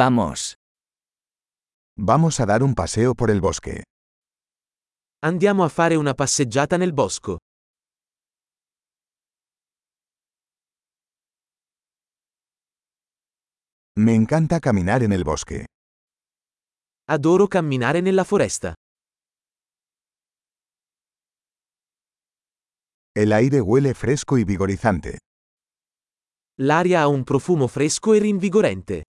Vamos. Vamos a dar un paseo por el bosque. Andiamo a fare una passeggiata nel bosco. Me encanta caminar en el bosque. Adoro camminare nella foresta. El aire huele fresco y vigorizante. L'aria ha un profumo fresco e rinvigorente.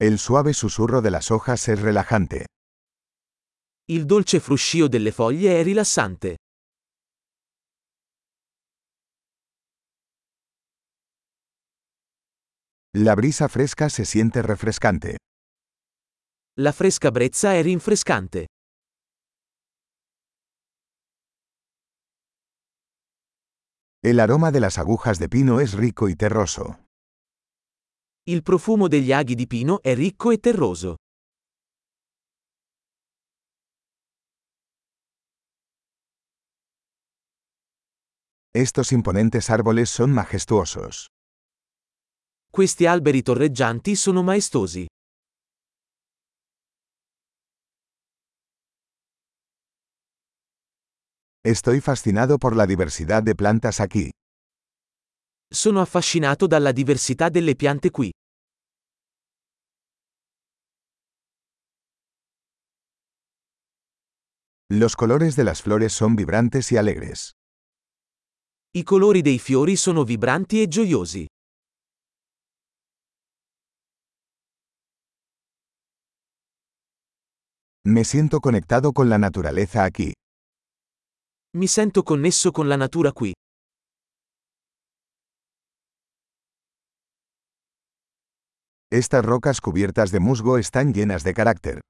El suave susurro de las hojas es relajante. Il dolce fruscio delle foglie è rilassante. La brisa fresca se siente refrescante. La fresca brezza è rinfrescante. El aroma de las agujas de pino es rico y terroso. Il profumo degli aghi di pino è ricco e terroso. Estos imponentes árboles son majestuosos. Questi alberi torreggianti sono maestosi. Estoy fascinado por la diversidad de plantas aquí. Sono affascinato dalla diversità delle piante qui. Los colores de las flores son vibrantes y alegres. I colori dei fiori sono vibranti e gioiosi. Me siento conectado con la naturaleza aquí. Mi sento connesso con la natura qui. Estas rocas cubiertas de musgo están llenas de carácter.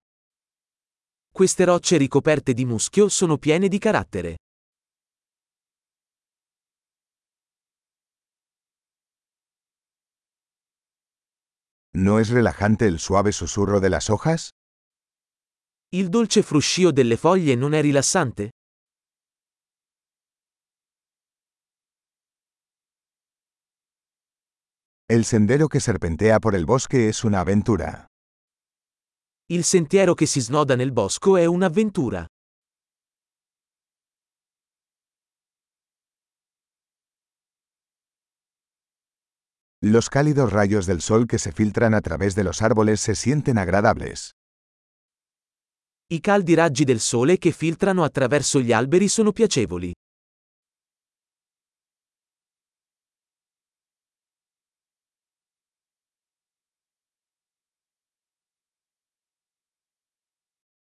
Queste rocce ricoperte di muschio sono piene di carattere. ¿No es relajante el suave susurro de las hojas? Il dolce fruscio delle foglie non è rilassante? El sendero que serpentea por el bosque es una aventura. Il sentiero che si snoda nel bosco è un'avventura. Los cálidos rayos del sol que se filtran a través de los árboles se sienten agradables. I caldi raggi del sole che filtrano attraverso gli alberi sono piacevoli.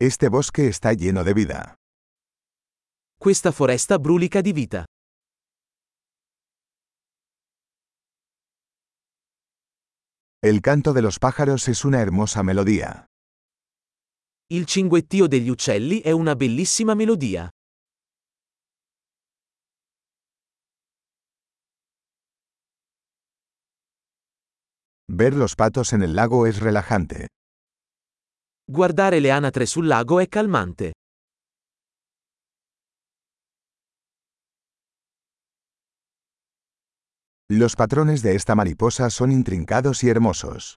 Este bosque está lleno de vida. Questa foresta brulica di vita. El canto de los pájaros es una hermosa melodía. Il cinguettio degli uccelli è una bellissima melodia. Ver los patos en el lago es relajante. Guardare le anatre sul lago è calmante. Los patrones de esta mariposa son intrincados y hermosos.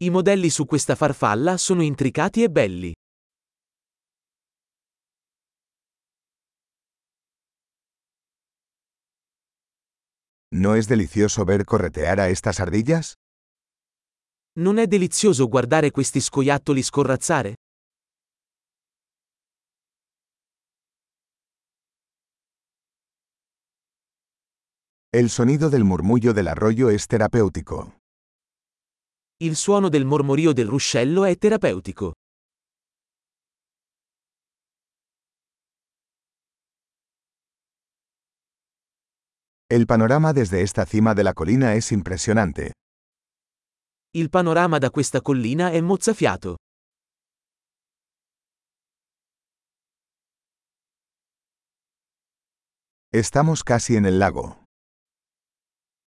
I modelli su questa farfalla sono intricati e belli. ¿No es delicioso ver corretear a estas ardillas? Non è delizioso guardare questi scoiattoli scorrazzare? El sonido del murmullo del arroyo es terapéutico. Il suono del mormorio del ruscello è terapeutico. El panorama desde esta cima de la colina es impresionante. Il panorama da questa collina è mozzafiato. Estamos casi en el lago.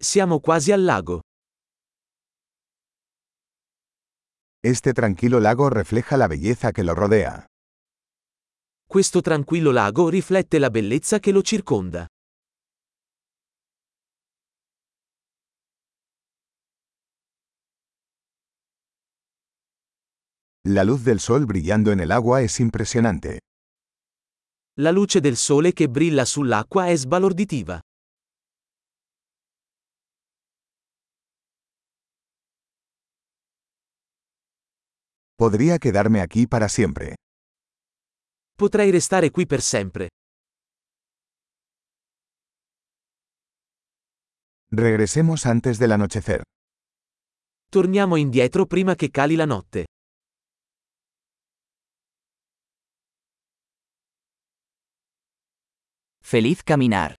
Siamo quasi al lago. Este tranquilo lago refleja la belleza que lo rodea. Questo tranquillo lago riflette la bellezza che lo circonda. La luz del sol brillando en el agua es impresionante. La luce del sole che brilla sull'acqua è sbalorditiva. Podría quedarme aquí para siempre. Potrei restare qui per sempre. Regresemos antes del anochecer. Torniamo indietro prima che cali la notte. Feliz caminar.